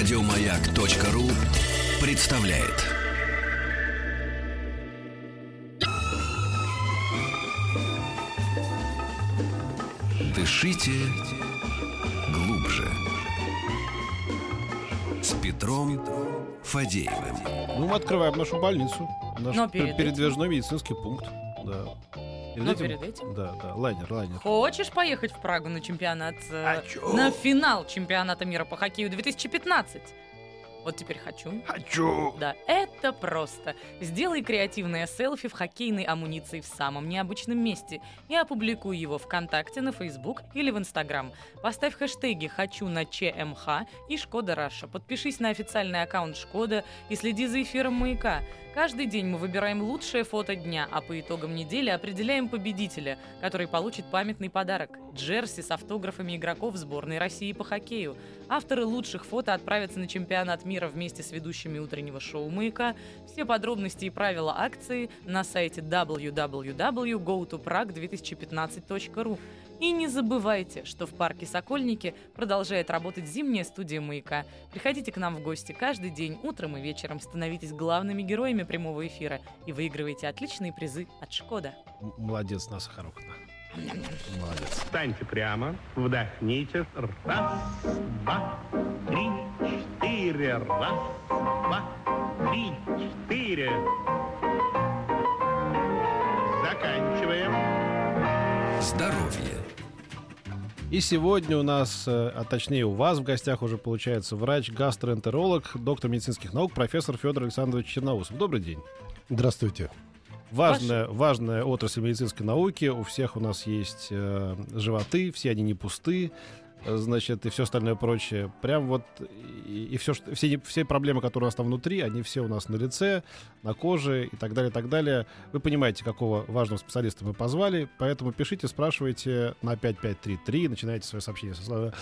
Радиомаяк.ру представляет. Дышите глубже. С Петром Фадеевым. Ну, мы открываем нашу больницу. Наш перед передвижной медицинский пункт. Да. Перед Но перед этим? Да, да, лайнер, лайнер. Хочешь поехать в Прагу на чемпионат, э, Хочу. на финал чемпионата мира по хоккею 2015? Вот теперь хочу. Хочу! Да, это просто. Сделай креативное селфи в хоккейной амуниции в самом необычном месте и опубликуй его ВКонтакте, на Фейсбук или в Инстаграм. Поставь хэштеги «Хочу на ЧМХ» и «Шкода Раша». Подпишись на официальный аккаунт Шкода и следи за эфиром «Маяка». Каждый день мы выбираем лучшее фото дня, а по итогам недели определяем победителя, который получит памятный подарок – джерси с автографами игроков сборной России по хоккею. Авторы лучших фото отправятся на чемпионат мира вместе с ведущими утреннего шоу «Маяка». Все подробности и правила акции на сайте www.gotoprag2015.ru. И не забывайте, что в парке Сокольники продолжает работать зимняя студия «Маяка». Приходите к нам в гости каждый день, утром и вечером. Становитесь главными героями прямого эфира и выигрывайте отличные призы от «Шкода». Молодец, Наса Харухна. Молодец. Встаньте прямо, вдохните. Раз, два, три, четыре. Раз, два, три, четыре. Заканчиваем. Здоровье. И сегодня у нас, э, а точнее у вас в гостях уже получается врач-гастроэнтеролог, доктор медицинских наук, профессор Федор Александрович Черноусов. Добрый день. Здравствуйте. Важная, важная отрасль медицинской науки. У всех у нас есть э, животы, все они не пусты, значит, и все остальное прочее. Прям вот и, и все, что- все, все проблемы, которые у нас там внутри, они все у нас на лице, на коже и так далее, так далее. Вы понимаете, какого важного специалиста мы позвали, поэтому пишите, спрашивайте на 5533, начинайте свое сообщение со слова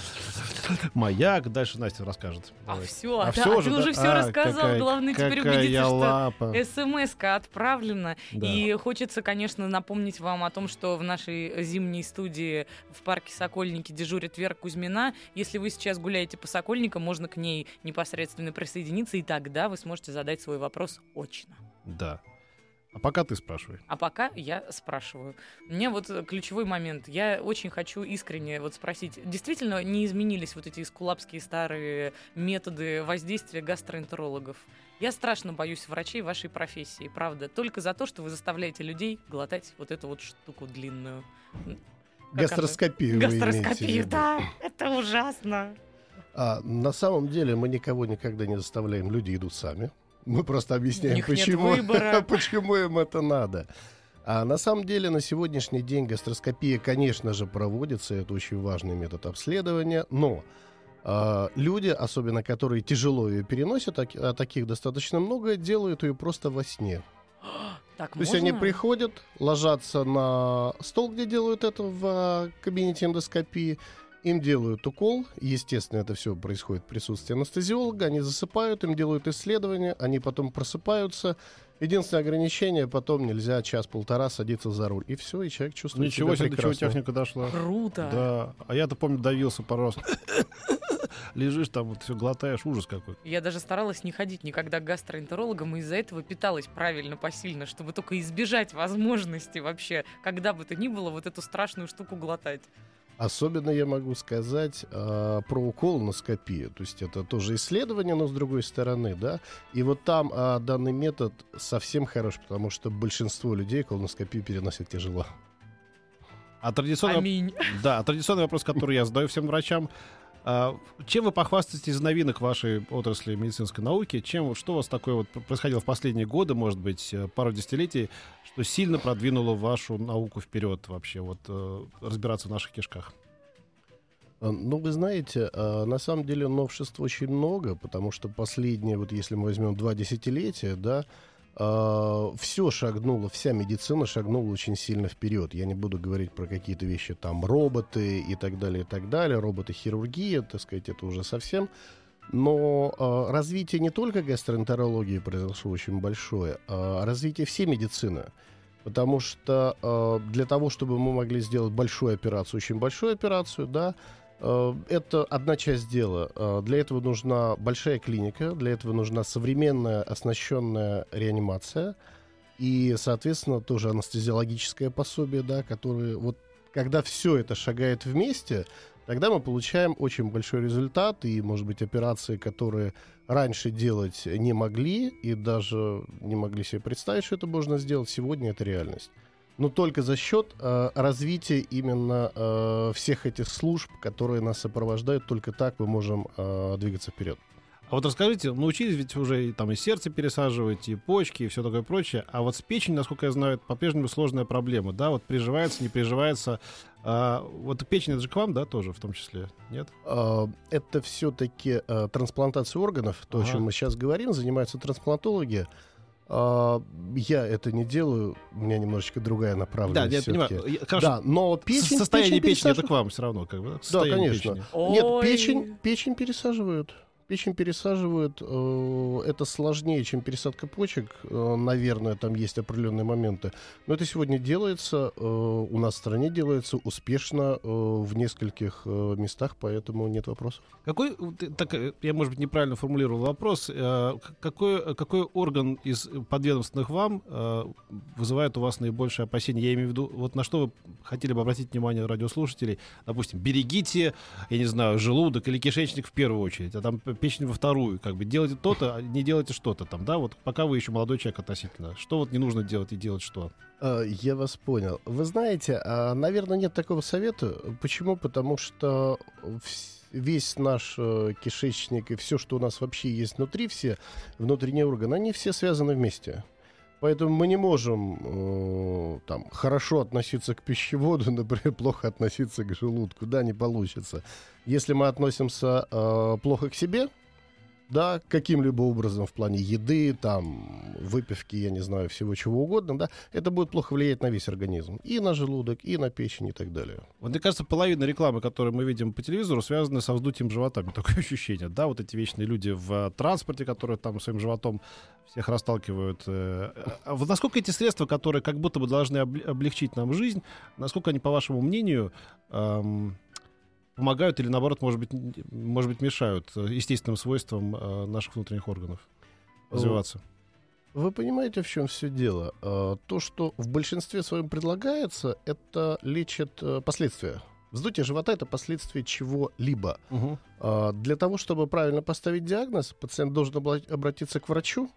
«Маяк», дальше Настя расскажет. А Давайте. все, А да, всё ты да? уже все А, рассказал. какая- Главное теперь убедиться, что лапа. СМС-ка отправлена. Да. И хочется, конечно, напомнить вам о том, что в нашей зимней студии в парке Сокольники дежурит Вера Кузьмина. Если вы сейчас гуляете по Сокольникам, можно к ней непосредственно присоединиться, и тогда вы сможете задать свой вопрос очно. Да. А пока ты спрашивай. А пока я спрашиваю. Мне вот э, ключевой момент. Я очень хочу искренне вот спросить. Действительно не изменились вот эти скулапские старые методы воздействия гастроэнтерологов? Я страшно боюсь врачей вашей профессии, правда. Только за то, что вы заставляете людей глотать вот эту вот штуку длинную. Гастроскопию Гастроскопию, да. Это ужасно. А, на самом деле мы никого никогда не заставляем, люди идут сами. Мы просто объясняем, почему, почему им это надо. А на самом деле на сегодняшний день гастроскопия, конечно же, проводится, это очень важный метод обследования, но а, люди, особенно которые тяжело ее переносят, а, а таких достаточно много, делают ее просто во сне. Так То есть они можно? приходят, ложатся на стол, где делают это в а, кабинете эндоскопии, им делают укол, естественно, это все происходит в присутствии анестезиолога, они засыпают, им делают исследования, они потом просыпаются. Единственное ограничение, потом нельзя час-полтора садиться за руль. И все, и человек чувствует Ничего себя себе, до чего прекрасно. техника дошла. Круто. Да. А я-то помню, давился пару раз. Лежишь там, вот все глотаешь, ужас какой. Я даже старалась не ходить никогда к гастроэнтерологам, и из-за этого питалась правильно, посильно, чтобы только избежать возможности вообще, когда бы то ни было, вот эту страшную штуку глотать. Особенно я могу сказать а, про уколоноскопию. То есть это тоже исследование, но с другой стороны, да. И вот там а, данный метод совсем хорош, потому что большинство людей колоноскопию переносят тяжело. А традиционный, Аминь. да, а традиционный вопрос, который я задаю всем врачам. А, чем вы похвастаетесь из новинок вашей отрасли медицинской науки? Чем, что у вас такое вот происходило в последние годы, может быть, э, пару десятилетий, что сильно продвинуло вашу науку вперед вообще, вот э, разбираться в наших кишках? А, Ну, вы знаете, а, на самом деле новшеств очень много, потому что последние, вот если мы возьмем два десятилетия, да, все шагнуло, вся медицина шагнула очень сильно вперед. Я не буду говорить про какие-то вещи, там, роботы и так далее, и так далее, роботы-хирургия, так сказать, это уже совсем. Но а, развитие не только гастроэнтерологии произошло очень большое, а развитие всей медицины. Потому что э, для того, чтобы мы могли сделать большую операцию, очень большую операцию, да, Э, Это одна часть дела. Э, Для этого нужна большая клиника, для этого нужна современная оснащенная реанимация и, соответственно, тоже анестезиологическое пособие, да, которое вот когда все это шагает вместе, тогда мы получаем очень большой результат и, может быть, операции, которые раньше делать не могли и даже не могли себе представить, что это можно сделать, сегодня это реальность. Но только за счет э, развития именно э, всех этих служб, которые нас сопровождают, только так мы можем э, двигаться вперед. А вот расскажите, научились ведь уже и, там и сердце пересаживать, и почки, и все такое прочее. А вот с печенью, насколько я знаю, это по-прежнему сложная проблема. Да, вот приживается, не приживается. А, вот печень это же к вам, да, тоже в том числе? Нет? Э, Это все-таки трансплантация органов, то, о Ага. чем мы сейчас говорим, занимаются трансплантологи. Э, Я это не делаю, у меня немножечко другая Да, направленность. я всё-таки. понимаю. Я- Хорошо. Да, но печень... Состояние печень печени это пересаживают. к вам все равно, как бы. да? Да, конечно. печени. Нет, печень, печень пересаживают. Печень пересаживают. э, Это сложнее, чем пересадка почек. э, Наверное, там есть определенные моменты. Но это сегодня делается, э, у нас в стране делается успешно в нескольких местах, поэтому нет вопросов. Какой, так, я, может быть, неправильно формулировал вопрос. Какой, какой орган из подведомственных вам вызывает у вас наибольшее опасение? Я имею в виду, вот на что вы хотели бы обратить внимание радиослушателей? Допустим, берегите, я не знаю, желудок или кишечник в первую очередь, а там печень во вторую. Как бы делайте то-то, а не делайте что-то там, да? Вот пока вы еще молодой человек относительно. Что вот не нужно делать и делать что? Э, Я вас понял. Вы знаете, а, наверное, нет такого совета. Почему? Потому что весь наш э, кишечник и все, что у нас вообще есть внутри, все внутренние органы, они все связаны вместе. Поэтому мы не можем э, там хорошо относиться к пищеводу, например, плохо относиться к желудку. Да, не получится. Если мы относимся э, плохо к себе, да, каким-либо образом в плане еды, там, выпивки, я не знаю, всего чего угодно, да, это будет плохо влиять на весь организм. И на желудок, и на печень, и так далее. Вот мне кажется, половина рекламы, которую мы видим по телевизору, связана со вздутием животами. Такое ощущение, да, вот эти вечные люди в э, транспорте, которые там своим животом всех расталкивают. э, а вот насколько эти средства, которые как будто бы должны облегчить нам жизнь, насколько они, по вашему мнению, эм, помогают или, наоборот, может быть, может быть мешают э, естественным свойствам э, наших внутренних органов развиваться? Вы понимаете, в чем все дело? Э, То, что в большинстве своем предлагается, это лечит последствия. Вздутие живота — это последствия чего-либо. А, Для того, чтобы правильно поставить диагноз, пациент должен обратиться к врачу,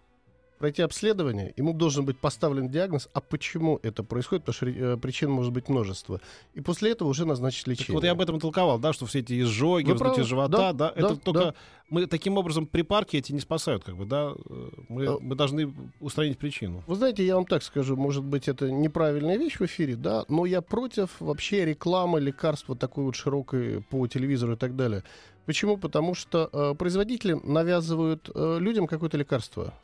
пройти обследование, ему должен быть поставлен диагноз, а почему это происходит, потому что э, причин может быть множество. И после этого уже назначить Так лечение. вот я об этом толковал, да, что все эти изжоги, Вы вздутие правы. живота, Да, да, да, это только да. мы таким образом припарки эти не спасают, как бы, да, э, мы, Э. мы должны устранить причину. Вы знаете, я вам так скажу, может быть, это неправильная вещь в эфире, да, но я против вообще рекламы лекарств вот такой вот широкой по телевизору и так далее. Почему? Потому что э, производители навязывают э, людям какое-то лекарство.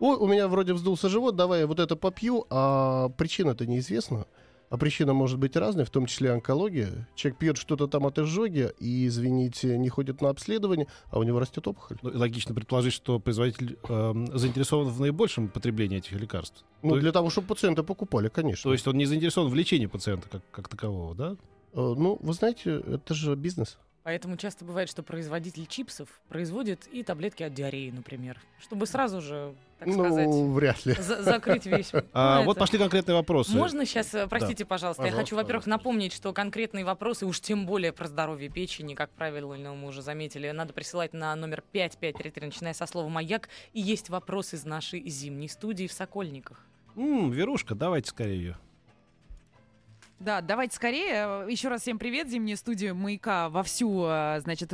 Ой, у меня вроде вздулся живот, давай я вот это попью, а причина-то неизвестна. А причина может быть разной, в том числе онкология. Человек пьет что-то там от изжоги и, извините, не ходит на обследование, а у него растет опухоль. Ну, логично предположить, что производитель эм, заинтересован в наибольшем потреблении этих лекарств. Ну, то, для того, чтобы пациенты покупали, конечно. то есть он не заинтересован в лечении пациента как, как такового, да? Э, ну, вы знаете, это же бизнес. Поэтому часто бывает, что производитель чипсов производит и таблетки от диареи, например. Чтобы сразу же, так сказать, Ну, вряд ли. за- закрыть весь... А, Ну, вот это- пошли конкретные вопросы. Можно сейчас, э, простите, пожалуйста, я Пожалуйста, хочу, во-первых, пожалуйста. напомнить, что конкретные вопросы, уж тем более про здоровье печени, как правило, ну, мы уже заметили, надо присылать на номер 5533, начиная со слова «Маяк». И есть вопрос из нашей зимней студии в Сокольниках. М, Верушка, давайте скорее ее. Да, давайте скорее. Еще раз всем привет. Зимняя студия «Маяка» вовсю, э, значит,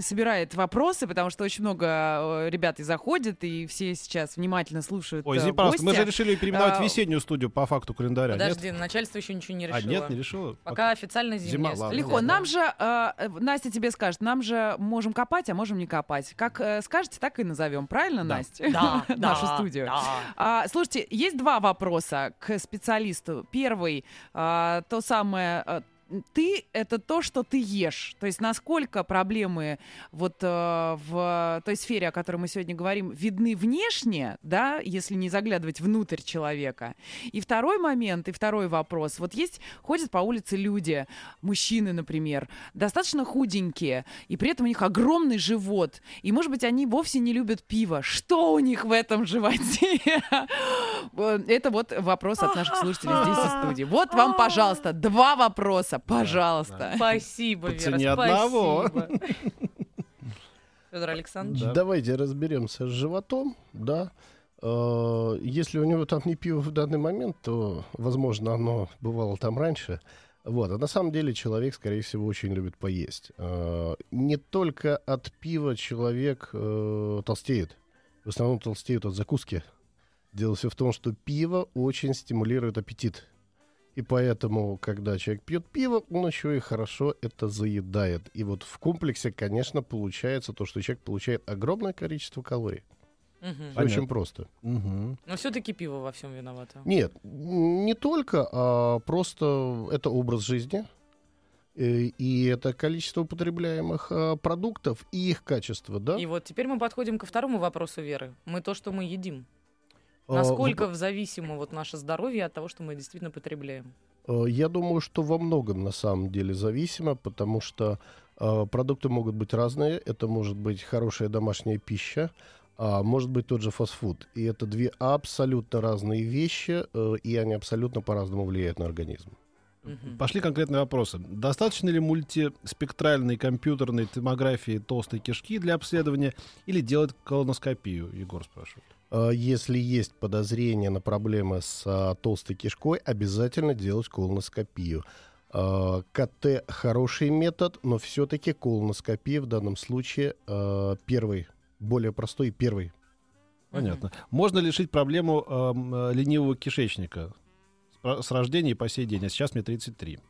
собирает вопросы, потому что очень много э, ребят и заходит, и все сейчас внимательно слушают Ой, э, извини, пожалуйста, мы же решили переименовать А, весеннюю студию по факту календаря, Подожди, начальство еще ничего не нет? решило. А, нет, не решила? Пока официально зимняя Зима, студия. ладно, Легко. ладно. Нам же, э, Настя тебе скажет, нам же можем копать, а можем не копать. Как э, скажете, так и назовем. Правильно, Да. Настя? Да, Нашу да, студию. да. А, слушайте, есть два вопроса к специалисту. Первый, то самое, а, ты это то, что ты ешь. То есть насколько проблемы вот э, в той сфере, о которой мы сегодня говорим, видны внешне, да, если не заглядывать внутрь человека. И второй момент, и второй вопрос. Вот есть, ходят по улице люди, мужчины, например, достаточно худенькие, и при этом у них огромный живот. И, может быть, они вовсе не любят пиво. Что у них в этом животе? Это вот вопрос от наших слушателей здесь в студии. Вот вам, пожалуйста, два вопроса. Пожалуйста. Спасибо, По Вера, одного. спасибо. Федор Александрович. Да. Давайте разберемся с животом, да. Э, Если у него там не пиво в данный момент, то, возможно, оно бывало там раньше. Вот. А на самом деле человек, скорее всего, очень любит поесть. Э, Не только от пива человек э, толстеет. В основном толстеют от закуски. Дело все в том, что пиво очень стимулирует аппетит. И поэтому, когда человек пьет пиво, он еще и хорошо это заедает. И вот в комплексе, конечно, получается то, что человек получает огромное количество калорий. Понятно. Очень просто. Мгм. Но все-таки пиво во всем виновато. Нет, не только, а просто это образ жизни. э, И это количество употребляемых а, продуктов и их качество, да? И вот теперь мы подходим ко второму вопросу Веры. Мы то, что мы едим. А, Насколько зависимо вот наше здоровье от того, что мы действительно потребляем? Э, Я думаю, что во многом на самом деле зависимо, потому что э, продукты могут быть разные. Это может быть хорошая домашняя пища, а может быть тот же фастфуд. И это две абсолютно разные вещи, э, и они абсолютно по-разному влияют на организм. Пошли конкретные вопросы. Достаточно ли мультиспектральной компьютерной томографии толстой кишки для обследования или делать колоноскопию? Егор спрашивает. Э, Если есть подозрение на проблемы с а, толстой кишкой, обязательно делать колоноскопию. Э, КТ хороший метод, но все-таки колоноскопия в данном случае э, первый, более простой и первый Понятно. Можно ли решить проблему эм, ленивого кишечника про- с рождения и по сей день? А сейчас мне 33.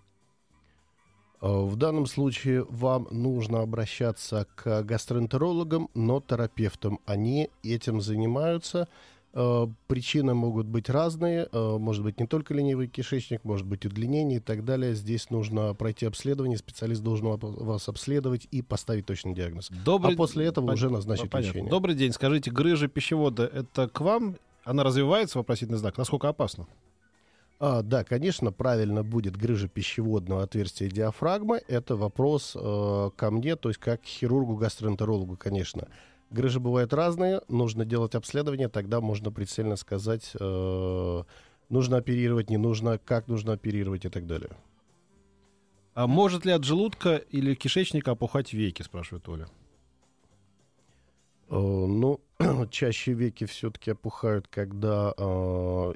Э, В данном случае вам нужно обращаться к гастроэнтерологам, но терапевтам. Они этим занимаются. Э, Причины могут быть разные. Э, Может быть не только ленивый кишечник, может быть удлинение и так далее. Здесь нужно пройти обследование. Специалист должен ва- вас обследовать и поставить точный диагноз. Добрый... А после этого Пон- уже назначить Понятно. лечение. Добрый день. Скажите, грыжа пищевода это к вам? Она развивается, вопросительный знак? Насколько опасно? А, да, конечно, правильно будет грыжа пищеводного отверстия диафрагмы. Это вопрос э, ко мне, то есть как к хирургу-гастроэнтерологу, конечно. Грыжи бывают разные, нужно делать обследование, тогда можно прицельно сказать, э, нужно оперировать, не нужно, как нужно оперировать и так далее. А может ли от желудка или кишечника опухать веки, спрашивает Оля. Э, ну, чаще веки все-таки опухают, когда э,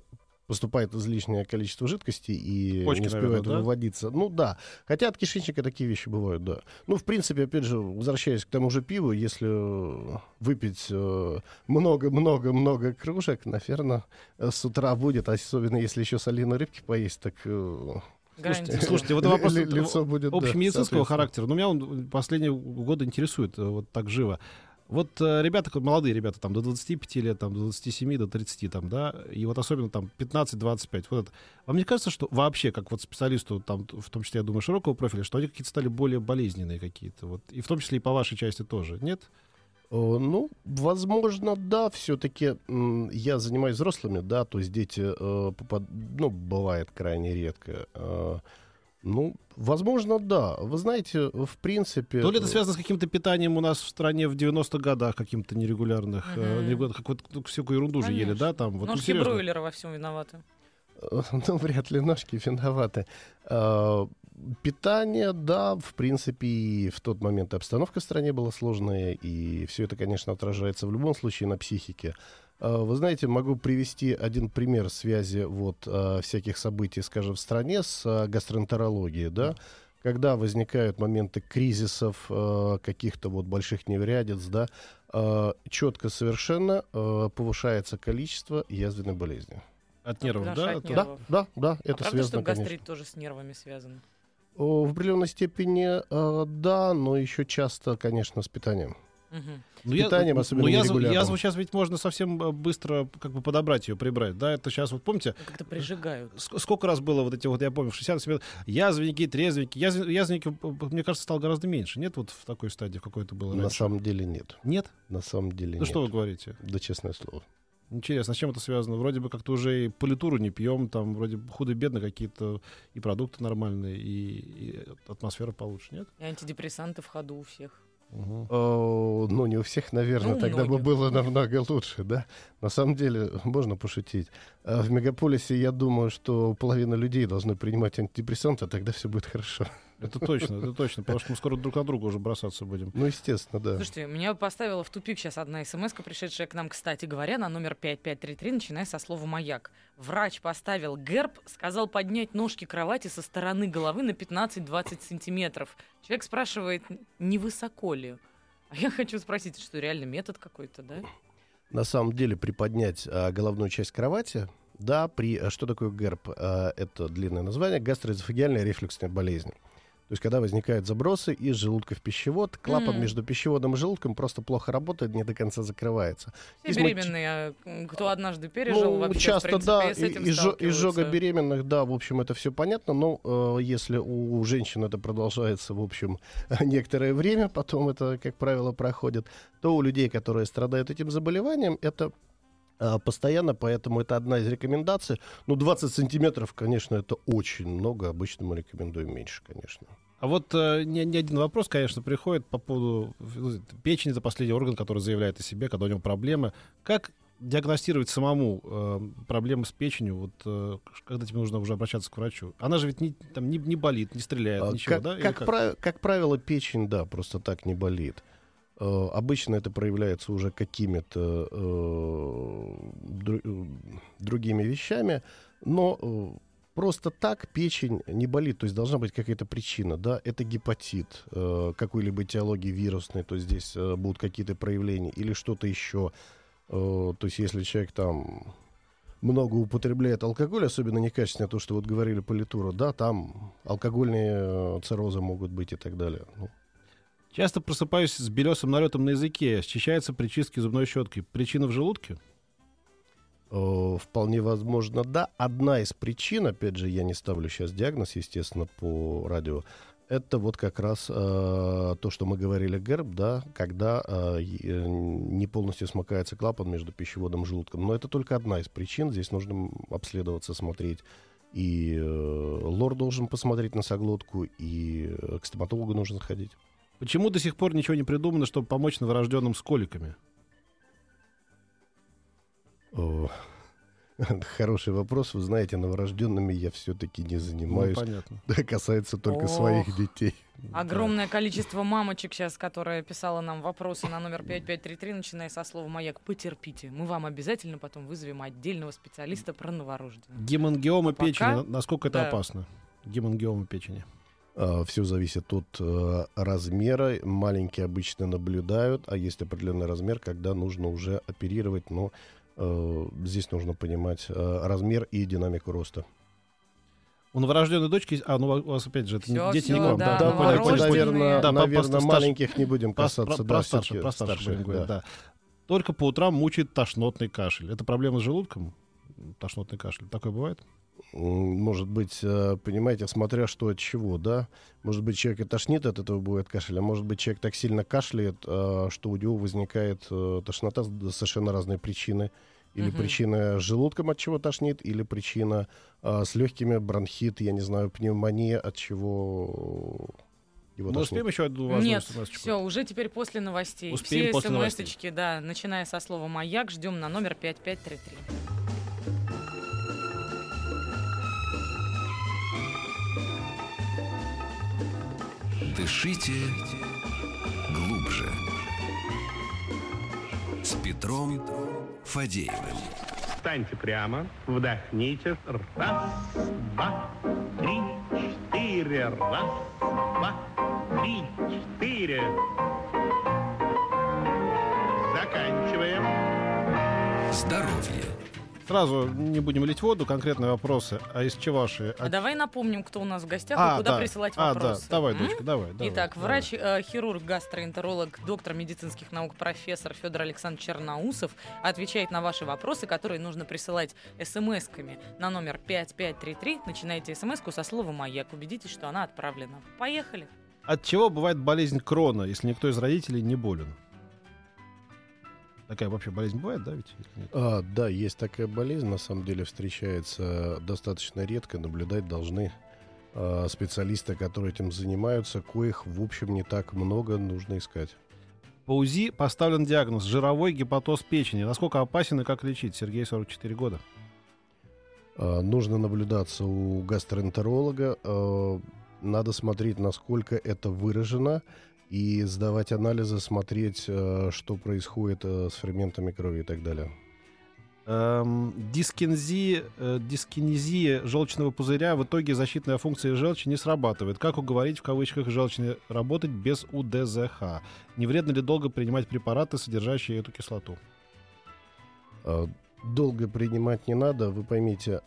поступает излишнее количество жидкости и Почки, не успевает наверное, да? выводиться. Ну да. Хотя от кишечника такие вещи бывают, да. Ну, в принципе, опять же, возвращаясь к тому же пиву, если выпить э, много-много-много кружек, наверное, с утра будет, особенно если еще соленой рыбки поесть, так... э, Гарантирую. Слушайте, вот вопрос ли- лицо будет, да, общемедицинского соответственно. характера. Но меня он последние годы интересует э, вот так живо. Вот э, ребята, молодые ребята, там до 25 лет, там до 27, до 30, там, да, и вот особенно там 15-25, вот это. Вам не кажется, что вообще, как вот специалисту, там, в том числе, я думаю, широкого профиля, что они какие-то стали более болезненные какие-то, вот, и в том числе и по вашей части тоже, нет? Э, Ну, возможно, да, все-таки я занимаюсь взрослыми, да, то есть дети, э, попад- ну, бывает крайне редко. Э, Ну, возможно, да. Вы знаете, в принципе... То ли это связано с каким-то питанием у нас в стране в 90-х годах, каким-то нерегулярных, э, Мгм. нерегулярных, как вот ну, всякую ерунду же ели, Конечно. да, там, вот, ну, Ножки серьезно. бройлера во всем виноваты. э, Ну, вряд ли ножки виноваты. Э, Питание, да, в принципе, и в тот момент и обстановка в стране была сложная, и все это, конечно, отражается в любом случае на психике. Э, Вы знаете, могу привести один пример связи вот э, всяких событий, скажем, в стране с э, гастроэнтерологией, да, когда возникают моменты кризисов, каких-то вот больших неурядиц, да, четко совершенно повышается количество язвенной болезни. От нервов, Да, да? от Да, Нервов. да, да, а это правда, связано, что конечно. гастрит тоже с нервами связан? В определенной степени да, но еще часто, конечно, с питанием. Мгм. Ну, питанием, я, особенно ну, язв- нерегулярным. язву сейчас ведь можно совсем э, быстро как бы подобрать ее, прибрать. Да, это сейчас, вот помните, Как-то прижигают. ск- сколько раз было вот эти вот, я помню, в 60 70 язвенники, трезвенники. Язв- язвенники, п- п- мне кажется, стало гораздо меньше. Нет вот в такой стадии, в какой-то было На раньше? самом деле нет. Нет? На самом деле Ну нет. что вы говорите? Да, честное слово. Интересно, с чем это связано? Вроде бы как-то уже и политуру не пьем, там вроде худо-бедно какие-то и продукты нормальные, и, и атмосфера получше, нет? И антидепрессанты в ходу у всех. Мгм. О, ну, не у всех, наверное, Ну, тогда бы многих. было намного лучше, да? На самом деле, можно пошутить. А В мегаполисе, я думаю, что половина людей должны принимать антидепрессанты, а тогда все будет хорошо. Это точно, это точно, потому что мы скоро друг на друга уже бросаться будем. Ну, естественно, да. Слушайте, меня поставила в тупик сейчас одна смс пришедшая к нам, кстати говоря, на номер 5533, начиная со слова «маяк». Врач поставил герб, сказал поднять ножки кровати со стороны головы на 15-20 сантиметров. Человек спрашивает, не высоко ли? А я хочу спросить, что реально метод какой-то, да? На самом деле, приподнять а, головную часть кровати, да, при... а Что такое ГЭРБ? А, это длинное название. Гастроэзофагиальная рефлюксная болезнь. То есть, когда возникают забросы из желудка в пищевод, клапан М. между пищеводом и желудком просто плохо работает, не до конца закрывается. Все мульти- беременные, а, кто однажды пережил, Ну, вообще, часто, в принципе, да, с этим и, изжога беременных, да, в общем, это все понятно, но э, если у женщин это продолжается, в общем, некоторое время, потом это, как правило, проходит, то у людей, которые страдают этим заболеванием, это постоянно, поэтому это одна из рекомендаций. Ну, 20 сантиметров, конечно, это очень много, обычно мы рекомендуем меньше, конечно. А вот э, не, не один вопрос, конечно, приходит по поводу ну, печени, это последний орган, который заявляет о себе, когда у него проблемы. Как диагностировать самому э, проблемы с печенью, вот, э, когда тебе нужно уже обращаться к врачу? Она же ведь не, там, не, не болит, не стреляет, А, ничего, как, да? Или как, прав- как правило, печень, да, просто так не болит. Э, обычно это проявляется уже какими-то э, э, другими вещами, но просто так печень не болит, то есть должна быть какая-то причина, да, это гепатит какой-либо этиологии вирусной, то есть здесь будут какие-то проявления или что-то еще, то есть если человек там много употребляет алкоголь, особенно некачественное, то, что вот говорили политура, да, там алкогольные циррозы могут быть и так далее. Ну, Часто просыпаюсь с белесым налетом на языке, счищается при чистке зубной щеткой. Причина в желудке? э, вполне возможно, да. Одна из причин, опять же, я не ставлю сейчас диагноз, естественно, по радио, это вот как раз э, то, что мы говорили, ГЭРБ, да, когда э, э, не полностью смыкается клапан между пищеводом и желудком. Но это только одна из причин. Здесь нужно обследоваться, смотреть. И э, лор должен посмотреть носоглотку, и э, к стоматологу нужно сходить. Почему до сих пор ничего не придумано, чтобы помочь новорожденным с коликами? О, Хороший вопрос. Вы знаете, новорожденными я все-таки не Ну, занимаюсь. понятно. Да, касается только Ох. своих детей. Огромное количество мамочек сейчас, которая писала нам вопросы на номер 5533, начиная со слова «Маяк». Потерпите, мы вам обязательно потом вызовем отдельного специалиста про новорожденных. Гемангиома А пока- печени, на- насколько это да. опасно? Гемангиома печени. Все зависит от э, размера. Маленькие обычно наблюдают, а есть определенный размер, когда нужно уже оперировать. Но э, здесь нужно понимать э, размер и динамику роста. У новорожденной дочки... есть- А, ну у вас опять же, это Всё, дети всё, не к вам. да, Да, ну, понял, понял. наверное, Да, наверное, маленьких не будем касаться. про- да, про старше, про старше старших, будем говорить, да. да. Только по утрам мучает тошнотный кашель. Это проблема с желудком? Тошнотный кашель. Такое бывает? Может быть, э, понимаете, смотря что от чего, да? Может быть, человек и тошнит от этого будет кашель, а может быть, человек так сильно кашляет, э, что у него возникает э, тошнота совершенно разные причины. Или Мгм. причина с желудком, от чего тошнит, или причина э, с легкими, бронхит, я не знаю, пневмония, от чего его Мы тошнит. успеем еще одну важную Нет, смс-очку? все, уже теперь после новостей. Успеем Все после новостей. смс-очки, да, начиная со слова «Маяк», ждем на номер 5533. Дышите глубже. С Петром Фадеевым. Встаньте прямо, вдохните. Раз, два, три, четыре. Раз, два, три, четыре. Заканчиваем. Здоровье. Сразу не будем лить воду, конкретные вопросы. А из чего ваши? А давай напомним, кто у нас в гостях А, и куда да. присылать А, вопросы. да, давай, М? дочка, давай. давай, Итак, давай. врач, э, гастроэнтеролог, доктор медицинских наук, профессор Федор Александрович Черноусов отвечает на ваши вопросы, которые нужно присылать смс-ками на номер 5533. Начинайте смс-ку со слова «Маяк». Убедитесь, что она отправлена. Поехали. От чего бывает болезнь крона, если никто из родителей не болен? Такая вообще болезнь бывает, да, ведь? А, да, есть такая болезнь, на самом деле встречается достаточно редко, наблюдать должны а, специалисты, которые этим занимаются, коих, в общем, не так много, нужно искать. По УЗИ поставлен диагноз жировой гепатоз печени. Насколько опасен и как лечить? Сергей, 44 года. А, нужно наблюдаться у гастроэнтеролога, а, надо смотреть, насколько это выражено, и сдавать анализы, смотреть, а, что происходит а, с ферментами крови и так далее. Эм, дискинезия, э, дискинезия желчного пузыря в итоге защитная функция желчи не срабатывает. Как уговорить в кавычках желчные работать без УДЗХ? Не вредно ли долго принимать препараты, содержащие эту кислоту? Долго принимать не надо, вы поймите,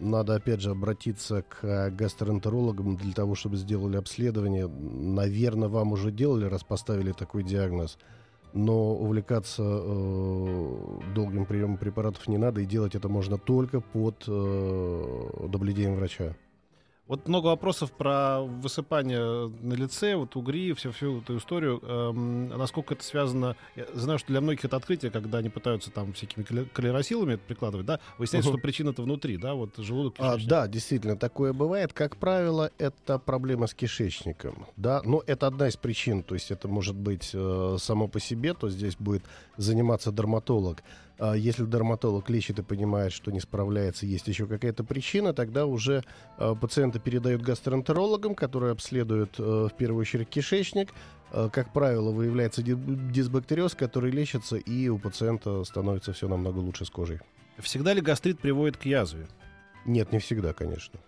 надо опять же обратиться к гастроэнтерологам для того, чтобы сделали обследование. Наверное, вам уже делали, раз поставили такой диагноз. Но увлекаться э, долгим приемом препаратов не надо, и делать это можно только под э, наблюдением врача. Вот много вопросов про высыпание на лице, вот угри, всю, всю эту историю. Эм, насколько это связано... Я знаю, что для многих это открытие, когда они пытаются там всякими кале- калеросилами это прикладывать, да? Выясняется, Мгм. что причина-то внутри, да? Вот желудок, А, да, действительно, такое бывает. Как правило, это проблема с кишечником. Да, но это одна из причин. То есть это может быть э, само по себе, то здесь будет заниматься дерматолог. А если дерматолог лечит и понимает, что не справляется, есть еще какая-то причина, тогда уже э, пациента передают гастроэнтерологам, которые обследуют э, в первую очередь кишечник. Э, как правило, выявляется ди- дисбактериоз, который лечится, и у пациента становится все намного лучше с кожей. Всегда ли гастрит приводит к язве? Нет, не всегда, конечно.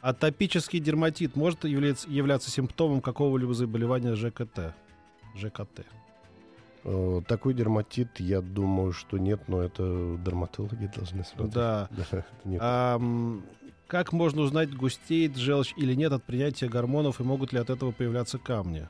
Атопический дерматит может являться, являться симптомом какого-либо заболевания ЖКТ? ЖКТ. Э, Такой дерматит, я думаю, что нет, но это дерматологи должны смотреть. Да. Ам, как можно узнать, густеет желчь или нет от принятия гормонов, и могут ли от этого появляться камни?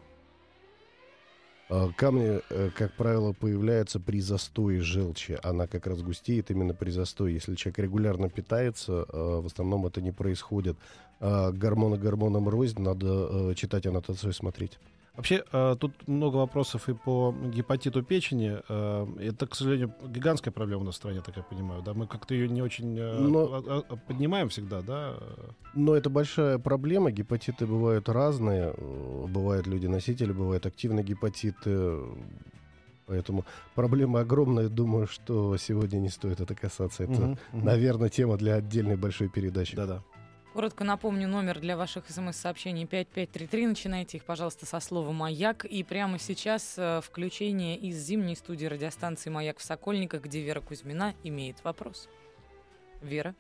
А Камни, э, как правило, появляются при застое желчи. Она как раз густеет именно при застое. Если человек регулярно питается, э, в основном это не происходит. А Гормоны гормонам рознь, надо читать аннотацию и смотреть. Вообще, э, тут много вопросов и по гепатиту печени. Э, это, к сожалению, гигантская проблема у нас в стране, так я понимаю. Да? Мы как-то ее не очень э, Но- а- а- поднимаем всегда, да? Но это большая проблема. Гепатиты бывают разные. Бывают люди-носители, бывают активные гепатиты. Поэтому проблема огромная. Думаю, что сегодня не стоит это касаться. Это, мгм. наверное, тема для отдельной большой передачи. Да-да. Коротко напомню номер для ваших смс-сообщений 5533. Начинайте их, пожалуйста, со слова «Маяк». И прямо сейчас э, включение из зимней студии радиостанции «Маяк» в Сокольниках, где Вера Кузьмина имеет вопрос. Вера?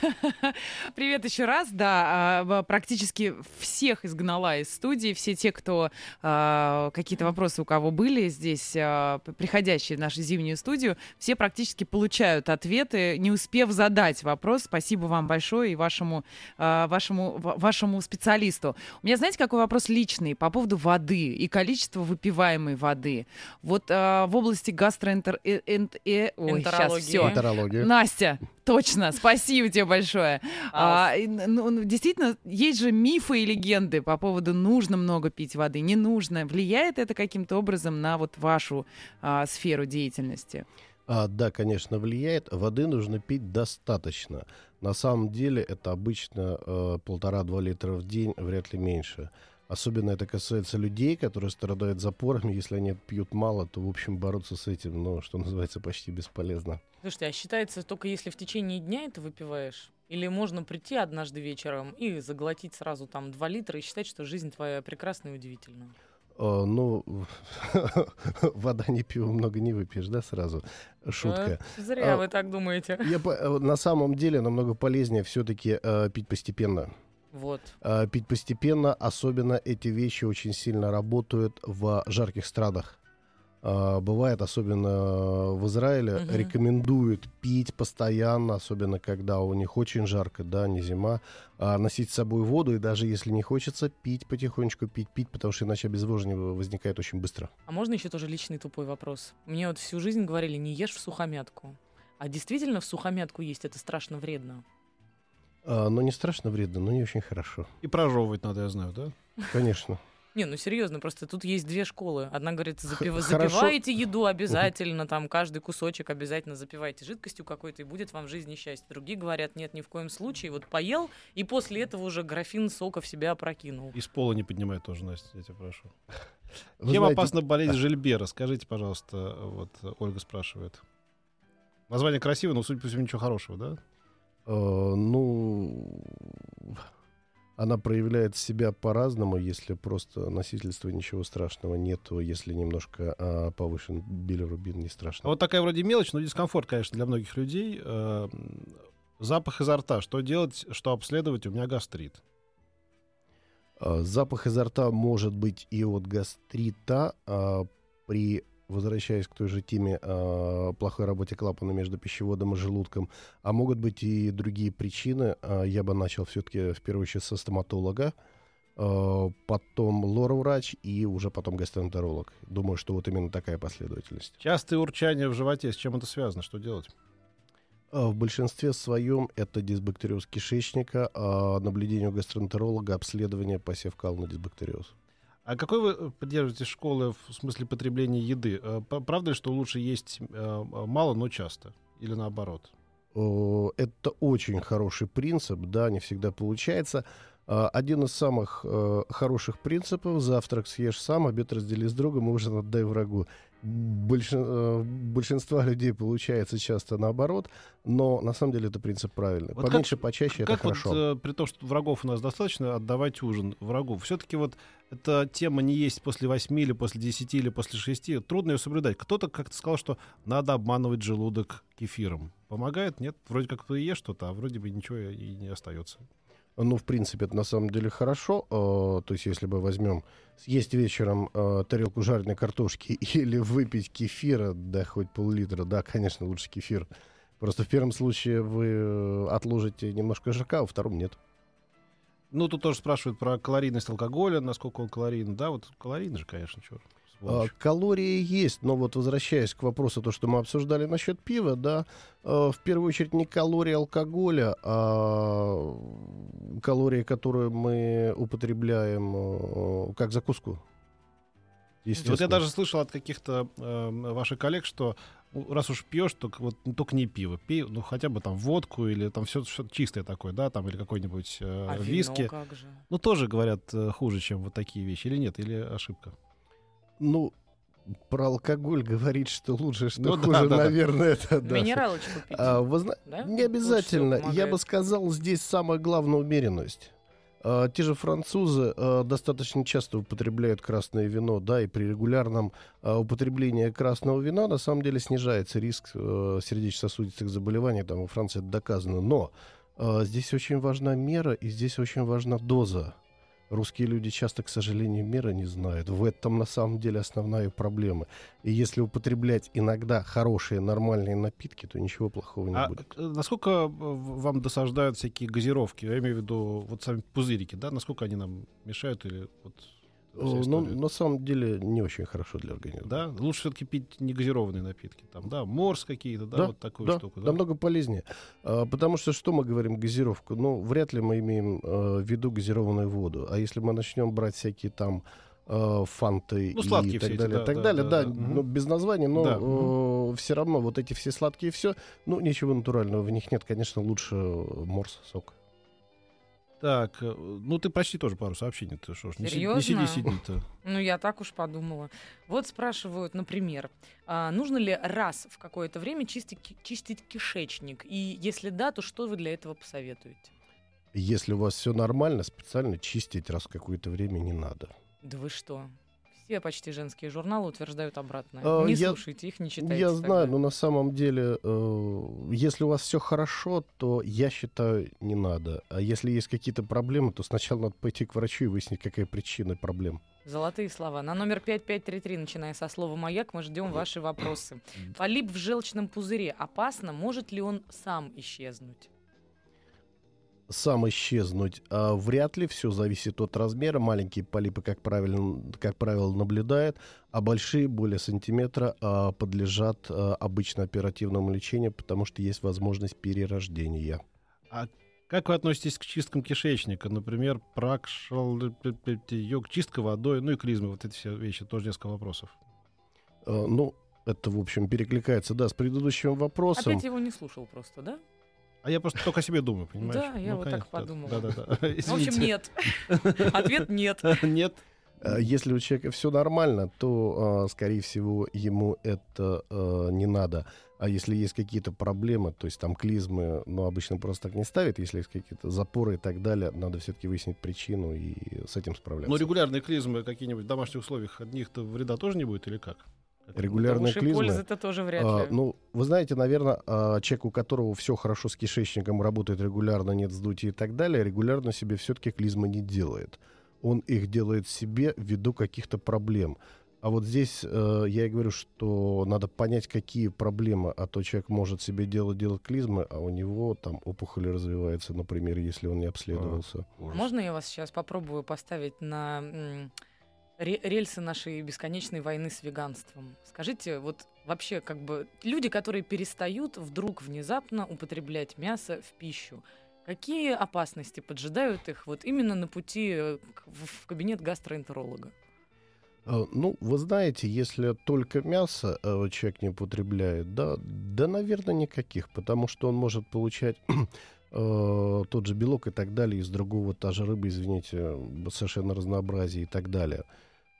Привет еще раз. Да, а, практически всех изгнала из студии. Все те, кто а, какие-то вопросы у кого были здесь, а, приходящие в нашу зимнюю студию, все практически получают ответы, не успев задать вопрос. Спасибо вам большое и вашему, вашему, ва- вашему специалисту. У меня, знаете, какой вопрос личный по поводу воды и количества выпиваемой воды. Вот в области гастроэнтер... э- э- Ой, сейчас все. Настя, точно, спасибо тебе большое. А, и, ну, ну, действительно, есть же мифы и легенды по поводу нужно много пить воды, не нужно. Влияет это каким-то образом на вот вашу а, сферу деятельности? А, да, конечно, влияет. Воды нужно пить достаточно. На самом деле это обычно э, полтора-два литра в день, вряд ли меньше. Особенно это касается людей, которые страдают запорами. Если они пьют мало, то, в общем, бороться с этим, ну, что называется, почти бесполезно. Слушайте, а считается только если в течение дня это выпиваешь? Или можно прийти однажды вечером и заглотить сразу там 2 литра и считать, что жизнь твоя прекрасна и удивительна? Э, ну, вода не пиво много не выпьешь, да, сразу? Шутка. Э, Зря А, вы так думаете. Я э, на самом деле намного полезнее все-таки пить постепенно. Вот. А, пить постепенно, особенно эти вещи очень сильно работают в жарких странах. А, бывает, особенно в Израиле, Мгм. рекомендуют пить постоянно, особенно когда у них очень жарко, да, не зима, а носить с собой воду, и даже если не хочется, пить потихонечку, пить, пить, потому что иначе обезвоживание возникает очень быстро. А можно еще тоже личный тупой вопрос? Мне вот всю жизнь говорили, не ешь в сухомятку. А действительно в сухомятку есть это страшно вредно? А, но не страшно вредно, но не очень хорошо. И прожевывать надо, я знаю, да? Конечно. Не, ну серьезно, просто тут есть две школы. Одна говорит, запив- запивайте еду обязательно, там каждый кусочек обязательно запивайте жидкостью какой-то, и будет вам в жизни счастье. Другие говорят, нет, ни в коем случае. Вот поел, и после этого уже графин сока в себя опрокинул. Из пола не поднимай тоже, Настя, я тебя прошу. Вы Чем знаете, опасна болезнь Жильбера? Скажите, пожалуйста, вот Ольга спрашивает. Название красивое, но, судя по всему, ничего хорошего, да? Э, ну, она проявляет себя по-разному, если просто носительства ничего страшного нету, если немножко а, повышен билирубин, не страшно. вот такая вроде мелочь, но дискомфорт, конечно, для многих людей. Э, Запах изо рта. Что делать, что обследовать? У меня гастрит. А, Запах изо рта может быть и от гастрита а, при возвращаясь к той же теме а, плохой работе клапана между пищеводом и желудком, а могут быть и другие причины. А, я бы начал все-таки в первую очередь со стоматолога, а, потом лороврач и уже потом гастроэнтеролог. Думаю, что вот именно такая последовательность. Частые урчания в животе. С чем это связано? Что делать? А, В большинстве своем это дисбактериоз кишечника, а наблюдение у гастроэнтеролога, обследование посев кал на дисбактериоз. А какой вы э, поддерживаете школы в смысле потребления еды? Э, Правда ли, что лучше есть э, мало, но часто? Или наоборот? Это очень хороший принцип, да, не всегда получается. А, Один из самых э, хороших принципов — завтрак съешь сам, обед раздели с другом, ужин отдай врагу. Э, большинства людей получается часто наоборот, но на самом деле это принцип правильный. Вот Поменьше, почаще — это как хорошо. вот, э, при том, что врагов у нас достаточно, отдавать ужин врагу? Все-таки вот эта тема не есть после 8 или после 10 или после 6. Трудно ее соблюдать. Кто-то как-то сказал, что надо обманывать желудок кефиром. Помогает? Нет? Вроде как ты ешь что-то, а вроде бы ничего и не остается. Ну, в принципе, это на самом деле хорошо. Э, То есть, если мы возьмем, съесть вечером э, тарелку жареной картошки или выпить кефира, да, хоть пол-литра, да, конечно, лучше кефир. Просто в первом случае вы отложите немножко жирка, а во втором нет. Ну, тут тоже спрашивают про калорийность алкоголя, насколько он калорийный. Да, вот калорийный же, конечно, черт. А, Калории есть, но вот возвращаясь к вопросу, то, что мы обсуждали насчет пива, да, э, в первую очередь не калории алкоголя, а калории, которые мы употребляем э, как закуску. Вот я даже слышал от каких-то э, ваших коллег, что ну, раз уж пьешь, то вот ну, только не пиво, пей, ну хотя бы там водку или там все, чистое такое, да, там или какой-нибудь э, А вино виски. как же? Ну тоже говорят э, хуже, чем вот такие вещи, или нет, или ошибка. Ну, про алкоголь говорить, что лучше, что Ну да, хуже, да, да. наверное, это да. Минералочку пить. А, вы зна- да? Не обязательно. Я бы сказал, здесь самое главное умеренность. А, те же французы а, достаточно часто употребляют красное вино, да, и при регулярном а, употреблении красного вина на самом деле снижается риск сердечно-сосудистых заболеваний, там во Франции это доказано. Но здесь очень важна мера и здесь очень важна доза. Русские люди часто, к сожалению, меры не знают. В этом на самом деле основная проблема. И если употреблять иногда хорошие, нормальные напитки, то ничего плохого не А будет. э, насколько э, вам досаждают всякие газировки? Я имею в виду вот сами пузырики, да? Насколько они нам мешают или вот Ну, на самом деле не очень хорошо для организма. Да, лучше все-таки пить негазированные напитки, там, да, морс какие-то, да, Да, вот такую Да, штуку, да? намного полезнее. А, потому что что мы говорим газировку? Ну, вряд ли мы имеем э, в виду газированную воду. А если мы начнем брать всякие там э, фанты Ну, и так все эти, далее, да, так да, далее, да, да, да. Ну, без названия, но Да, все равно вот эти все сладкие все, ну, ничего натурального в них нет, конечно, лучше э, морс, сок. Так, э, ну ты прочти тоже пару сообщений, ты что ж, не, си- не сиди, сиди-то. Ну, я так уж подумала. Вот спрашивают, например, а, нужно ли раз в какое-то время чистить, чистить кишечник? И если да, то что вы для этого посоветуете? Если у вас все нормально, специально чистить раз в какое-то время не надо. Да вы что? Все почти женские журналы утверждают обратное. А, не я- слушайте их, не читайте. Я знаю, но на самом деле, э, если у вас все хорошо, то я считаю, не надо. А если есть какие-то проблемы, то сначала надо пойти к врачу и выяснить, какая причина проблем. Золотые слова. На номер 5533, начиная со слова «Маяк», мы ждем ваши вопросы. Полип в желчном пузыре опасно? Может ли он сам исчезнуть? Сам исчезнуть а, вряд ли, все зависит от размера. Маленькие полипы, как правило, как правило, наблюдают, а большие, более сантиметра, а, подлежат а, обычно оперативному лечению, потому что есть возможность перерождения. Как вы относитесь к чисткам кишечника? Например, пракшал, йог, чистка водой, ну и клизмы, вот эти все вещи, тоже несколько вопросов. А, ну, это, в общем, перекликается, да, с предыдущим вопросом. Опять его не слушал просто, да? А я просто только о себе думаю, понимаешь? Да, я вот так подумала. Да-да-да. В общем, нет. Ответ нет. Нет. А Если у человека все нормально, то, а, скорее всего, ему это а, не надо. А если есть какие-то проблемы, то есть там клизмы, ну, обычно просто так не ставят, если есть какие-то запоры и так далее, надо все-таки выяснить причину и с этим справляться. Но регулярные клизмы какие-нибудь в домашних условиях, от них-то вреда тоже не будет или как? Уж и клизмы. пользы-то тоже вряд А, ли. ну, вы знаете, наверное, человек, у которого все хорошо с кишечником, работает регулярно, нет вздутия и так далее, регулярно себе все-таки клизмы не делает. Он их делает себе ввиду каких-то проблем. А вот здесь э, я и говорю, что надо понять, какие проблемы, а то человек может себе делать, делать клизмы, а у него там опухоль развивается, например, если он не обследовался. Ужас. Можно я вас сейчас попробую поставить на рельсы нашей бесконечной войны с веганством? Скажите, вот вообще как бы люди, которые перестают вдруг внезапно употреблять мясо в пищу, какие опасности поджидают их вот именно на пути э, в кабинет гастроэнтеролога? Э, Ну, вы знаете, если только мясо э, человек не употребляет, да, да, наверное, никаких, потому что он может получать э, тот же белок и так далее из другого, та же рыба, извините, совершенно разнообразие и так далее.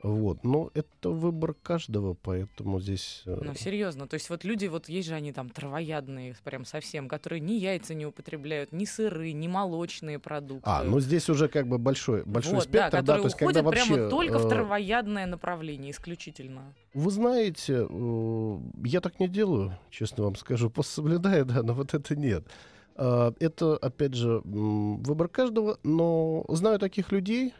Вот, но это выбор каждого, поэтому здесь... э, Ну, серьезно, то есть вот люди, вот есть же они там травоядные прям совсем, которые ни яйца не употребляют, ни сыры, ни молочные продукты. А, ну здесь уже как бы большой, большой вот, да, спектр, да, которые то есть когда вообще... прямо только в э, травоядное направление исключительно. Вы знаете, э, я так не делаю, честно вам скажу. Пост соблюдаю, да, но вот это нет. А, Это, опять же, выбор каждого, но знаю таких людей,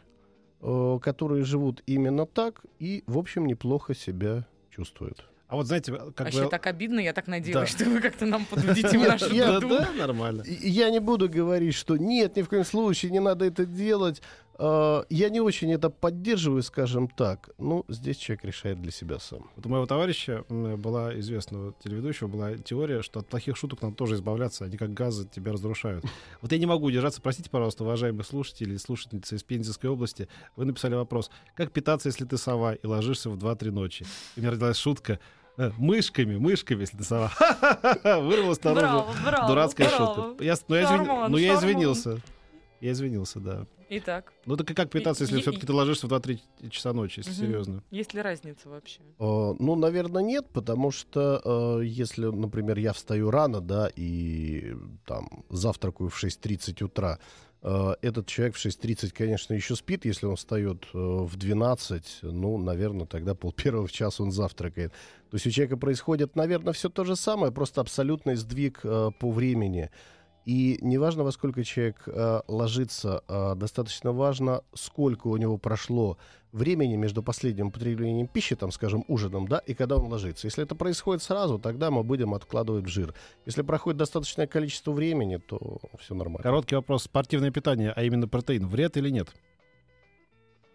э, которые живут именно так и, в общем, неплохо себя чувствуют. А вот знаете, как Вообще бы... так обидно, я так надеялась, Да. что вы как-то нам подведите нашу я- Да, нормально. Я не буду говорить, что нет, ни в коем случае не надо это делать. А, Я не очень это поддерживаю, скажем так. Ну, здесь человек решает для себя сам. Вот у моего товарища была известного телеведущего была теория, что от плохих шуток надо тоже избавляться, они как газы тебя разрушают. Вот я не могу удержаться, простите, пожалуйста, уважаемые слушатели и слушательницы из Пензенской области, вы написали вопрос, как питаться, если ты сова и ложишься в 2-3 ночи? И у меня родилась шутка, э, мышками, мышками, если ты сова. Вырвалась наружу. Браво, браво, Дурацкая браво. шутка. Я, но я, Шарман, но я шарман. извинился. Я извинился, да. Итак, Ну так и как питаться, если все-таки ты ложишься в 2-3 часа ночи, если серьезно? есть ли разница вообще? Э, Ну, наверное, нет, потому что э, если, например, я встаю рано, да, и там завтракаю в 6.30 утра, э, этот человек в 6.30, конечно, еще спит, если он встает э, в 12, ну, наверное, тогда пол первого в час он завтракает. То есть у человека происходит, наверное, все то же самое, просто абсолютный сдвиг э, по времени. И неважно, во сколько человек э, ложится, э, достаточно важно, сколько у него прошло времени между последним употреблением пищи, там, скажем, ужином, да, и когда он ложится. Если это происходит сразу, тогда мы будем откладывать в жир. Если проходит достаточное количество времени, то все нормально. Короткий вопрос. Спортивное питание, а именно протеин, вред или нет?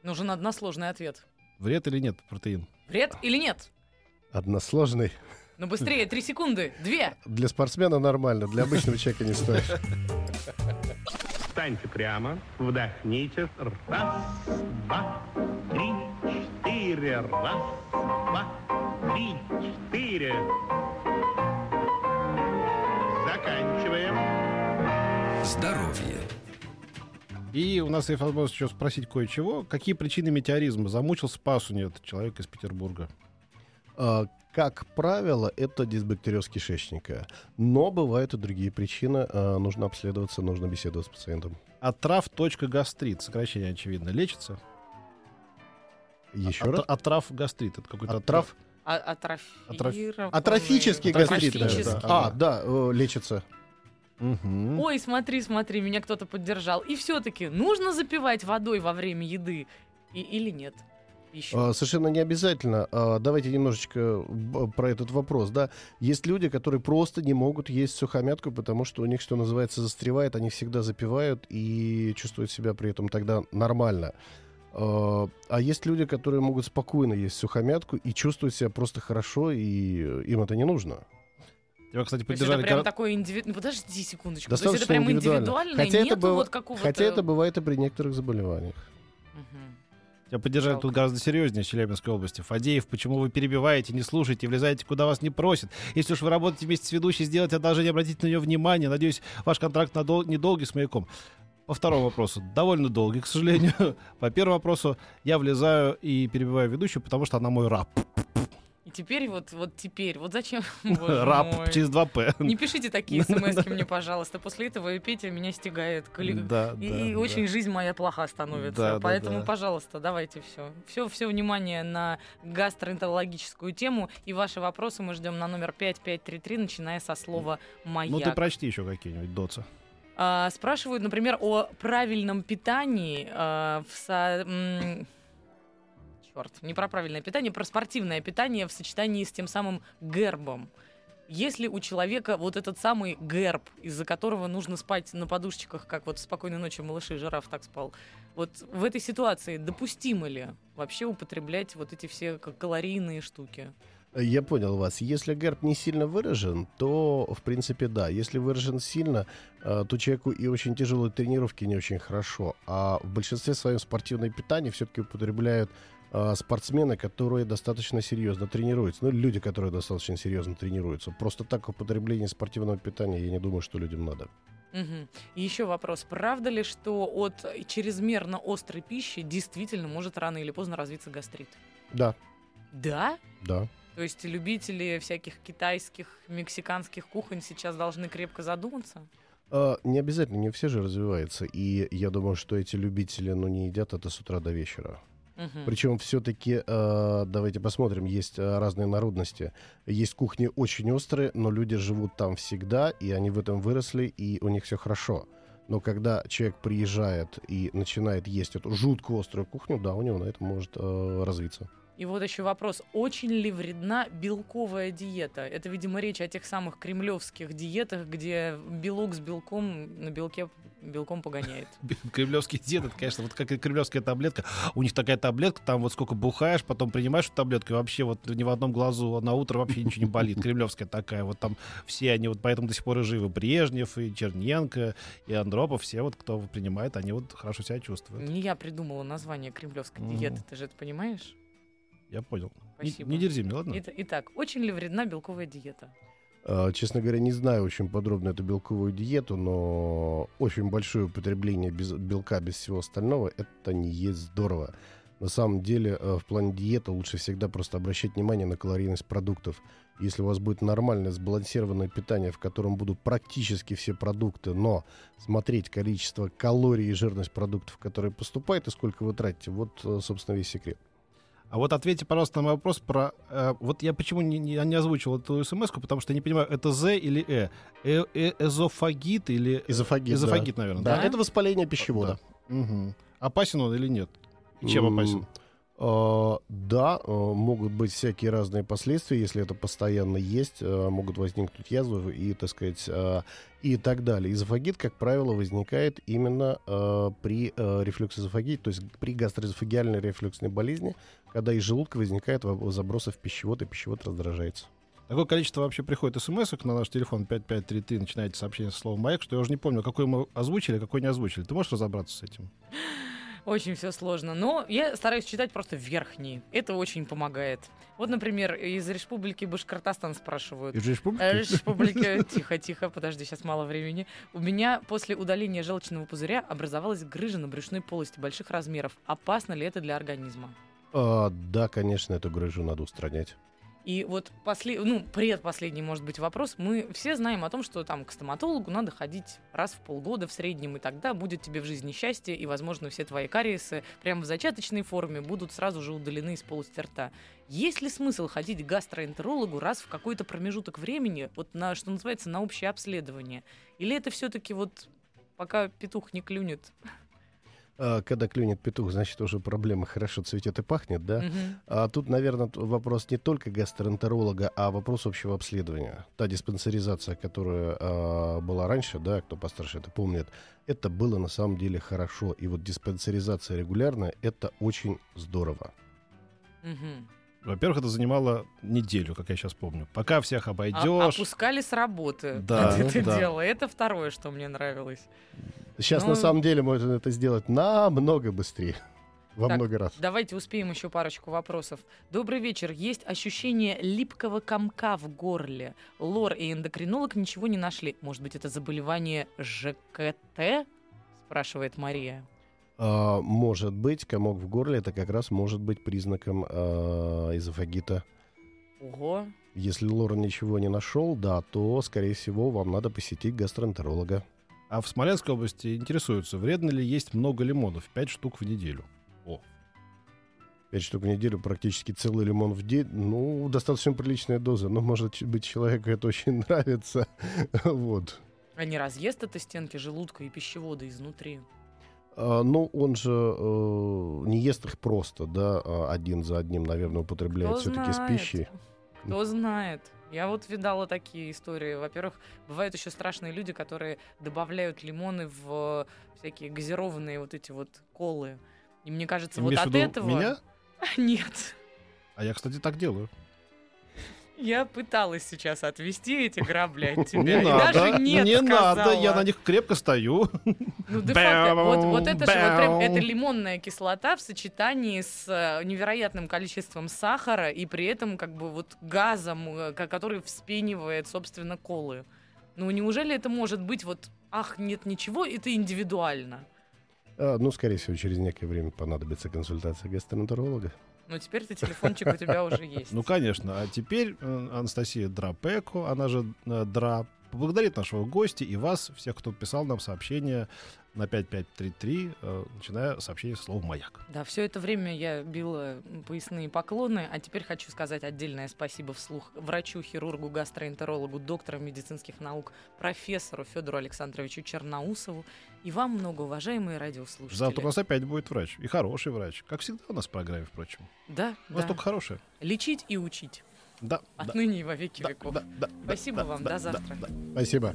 Нужен односложный ответ. Вред или нет протеин? Вред или нет? Односложный. Ну быстрее, три секунды, две. Для спортсмена нормально, для обычного человека не стоит. Встаньте прямо, вдохните. Раз, два, три, четыре. Раз, два, три, четыре. Заканчиваем. Здоровье. И у нас есть возможность еще спросить кое-чего. Какие причины метеоризма? Замучился пасуни этот человек из Петербурга. Как правило, это дисбактериоз кишечника. Но бывают и другие причины. А, Нужно обследоваться, нужно беседовать с пациентом. Отрав. Гастрит. Сокращение очевидно. Лечится? Еще От- раз. Отрав гастрит. Это какой-то От трав? А- Атрофический гастрит. да. А, да, э, лечится. Мгм. Ой, смотри, смотри, меня кто-то поддержал. И все-таки нужно запивать водой во время еды и, или нет? Еще. А, Совершенно не обязательно. А, Давайте немножечко про этот вопрос. Да, есть люди, которые просто не могут есть сухомятку, потому что у них, что называется, застревает, они всегда запивают и чувствуют себя при этом тогда нормально. А а есть люди, которые могут спокойно есть сухомятку и чувствуют себя просто хорошо, и им это не нужно. Тебя, кстати, То есть это поддержали... прям гора- такое индивидуально. Подожди секундочку. То есть Достаточно это прям индивидуально. индивидуально, Хотя это нету быва- вот какого-то... Хотя это бывает и при некоторых заболеваниях. Тебя поддержали Жалко. тут гораздо серьезнее в Челябинской области. Фадеев, почему вы перебиваете, не слушаете, влезаете, куда вас не просят? Если уж вы работаете вместе с ведущей, сделайте одолжение, обратите на нее внимание. Надеюсь, ваш контракт надол- недолгий с маяком. По второму вопросу, довольно долгий, к сожалению. По первому вопросу, я влезаю и перебиваю ведущую, потому что она мой раб. И теперь вот, вот теперь, вот зачем? Раб мой. через два п Не пишите такие смс мне, пожалуйста. После этого Петя меня стегает. Коли- Да, И, да, и да. очень жизнь моя плоха становится. Да, Поэтому, да. пожалуйста, давайте все. Все, все внимание на гастроэнтерологическую тему. И ваши вопросы мы ждем на номер 5533, начиная со слова «Маяк». Ну ты прочти еще какие-нибудь доцы. А, спрашивают, например, о правильном питании а, в со... Черт, не про правильное питание, про спортивное питание в сочетании с тем самым гербом. Если у человека вот этот самый герб, из-за которого нужно спать на подушечках, как вот в «Спокойной ночи, малыши», жираф так спал, вот в этой ситуации допустимо ли вообще употреблять вот эти все калорийные штуки? Я понял вас. Если герб не сильно выражен, то, в принципе, да. Если выражен сильно, э, то человеку и очень тяжелые тренировки не очень хорошо. А в большинстве своем спортивное питание все-таки употребляют э, спортсмены, которые достаточно серьезно тренируются. Ну, люди, которые достаточно серьезно тренируются. Просто так употребление спортивного питания, я не думаю, что людям надо. Мгм. И еще вопрос. Правда ли, что от чрезмерно острой пищи действительно может рано или поздно развиться гастрит? Да, Да? да. То есть любители всяких китайских, мексиканских кухонь сейчас должны крепко задуматься? А, не обязательно, не все же развиваются. И я думаю, что эти любители, ну, не едят это с утра до вечера. Мгм. Причем все-таки, давайте посмотрим, есть э, разные народности. Есть кухни очень острые, но люди живут там всегда, и они в этом выросли, и у них все хорошо. Но когда человек приезжает и начинает есть эту жутко острую кухню, да, у него на этом может э, развиться. И вот еще вопрос. Очень ли вредна белковая диета? Это, видимо, речь о тех самых кремлевских диетах, где белок с белком на белке белком погоняет. Кремлевский дед, это, конечно, вот как и кремлевская таблетка. У них такая таблетка, там вот сколько бухаешь, потом принимаешь эту таблетку, и вообще вот ни в одном глазу а на утро вообще ничего не болит. Кремлевская такая, вот там все они вот поэтому до сих пор и живы. Брежнев, и Черненко, и Андропов, все вот, кто принимает, они вот хорошо себя чувствуют. Не я придумала название кремлевской диеты, ты же это понимаешь? Я понял. Не, Спасибо. не дерзи мне, ладно? Ит- Итак, очень ли вредна белковая диета? Э, Честно говоря, не знаю очень подробно эту белковую диету, но очень большое употребление без, белка без всего остального это не есть здорово. На самом деле, э, в плане диеты лучше всегда просто обращать внимание на калорийность продуктов. Если у вас будет нормальное сбалансированное питание, в котором будут практически все продукты, но смотреть количество калорий и жирность продуктов, которые поступают, и сколько вы тратите, вот, э, собственно, весь секрет. А вот ответьте, пожалуйста, на мой вопрос про... э, вот я почему не, не, не озвучил эту смс потому что я не понимаю, это З или Э? Э- э- эзофагит или... Эзофагит, Эзофагит, да. наверное, Да, да? это воспаление пищевода. Мгм. Опасен он или нет? И чем опасен? Э, Да, э, могут быть всякие разные последствия, если это постоянно есть, э, могут возникнуть язвы и, так сказать, и так далее. Эзофагит, как правило, возникает именно при рефлюксоэзофагите, то есть при гастроэзофагиальной рефлюксной болезни, когда из желудка возникает во- забросы в пищевод, и пищевод раздражается. Такое количество вообще приходит смс на наш телефон 5533, начинаете сообщение со словом «Маяк», что я уже не помню, какой мы озвучили, а какой не озвучили. Ты можешь разобраться с этим? Очень все сложно. Но я стараюсь читать просто верхние. Это очень помогает. Вот, например, из Республики Башкортостан спрашивают. Из республики? Э, Республика, тихо, тихо, подожди, сейчас мало времени. У меня после удаления желчного пузыря образовалась грыжа на брюшной полости больших размеров. Опасно ли это для организма? А, да, конечно, эту грыжу надо устранять. И вот после, ну, предпоследний, может быть, вопрос. Мы все знаем о том, что там к стоматологу надо ходить раз в полгода в среднем, и тогда будет тебе в жизни счастье, и, возможно, все твои кариесы прямо в зачаточной форме будут сразу же удалены из полости рта. Есть ли смысл ходить к гастроэнтерологу раз в какой-то промежуток времени, вот на, что называется, на общее обследование? Или это все-таки вот пока петух не клюнет? А, Когда клюнет петух, значит, уже проблема хорошо цветет и пахнет, да? Мгм. А тут, наверное, вопрос не только гастроэнтеролога, а вопрос общего обследования. Та диспансеризация, которая а, была раньше, да, кто постарше это помнит, это было на самом деле хорошо. И вот диспансеризация регулярная — это очень здорово. Мгм. Во-первых, это занимало неделю, как я сейчас помню. Пока всех А- обойдешь. опускали с работы Да, это да. дело. Это второе, что мне нравилось. Сейчас Ну- на самом деле можно это сделать намного быстрее. Во Так, много раз. Давайте успеем еще парочку вопросов. Добрый вечер. Есть ощущение липкого комка в горле. Лор и эндокринолог ничего не нашли. Может быть, это заболевание ЖКТ? Спрашивает Мария. А, может быть, комок в горле это как раз может быть признаком а, эзофагита. Ого. Если Лорен ничего не нашел, да, то, скорее всего, вам надо посетить гастроэнтеролога. А в Смоленской области интересуются, вредно ли есть много лимонов, 5 штук в неделю. Пять штук в неделю, практически целый лимон в день. Ну, достаточно приличная доза. Но, может ч- быть, человеку это очень нравится. Вот. А не разъест это стенки желудка и пищевода изнутри? А, Ну, он же э, не ест их просто, да, а один за одним, наверное, употребляет все-таки с пищей. Кто знает. Я вот видала такие истории. Во-первых, бывают еще страшные люди, которые добавляют лимоны в всякие газированные вот эти вот колы. И мне кажется, Ты вот от этого... меня? Нет. А я, кстати, так делаю. Я пыталась сейчас отвести эти грабли от Не тебя. и надо, даже нет не надо, сказала. я на них крепко стою. Ну, де-факто, вот, вот это же вот прям, это лимонная кислота в сочетании с э, невероятным количеством сахара и при этом как бы вот газом, э, ко- который вспенивает, собственно, колы. Ну, неужели это может быть вот, ах, нет ничего, это индивидуально? А, ну, скорее всего, через некое время понадобится консультация гастроэнтеролога. Ну, теперь-то телефончик у тебя уже есть. Ну, конечно. А теперь э, Анастасия Драпеко, она же э, Дра, поблагодарит нашего гостя и вас, всех, кто писал нам сообщение на 5533, э, начиная сообщение со словом «Маяк». Да, все это время я била поясные поклоны, а теперь хочу сказать отдельное спасибо вслух врачу, хирургу, гастроэнтерологу, доктору медицинских наук, профессору Федору Александровичу Черноусову и вам, многоуважаемые радиослушатели. Завтра у нас опять будет врач. И хороший врач. Как всегда у нас в программе, впрочем. Да, У нас да. только хорошие. Лечить и учить. Да, да, Отныне и во веки да, веков. да, да, Спасибо да, вам, да, до да, завтра. да. Спасибо.